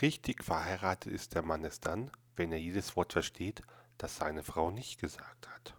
Richtig verheiratet ist der Mann es dann, wenn er jedes Wort versteht, das seine Frau nicht gesagt hat.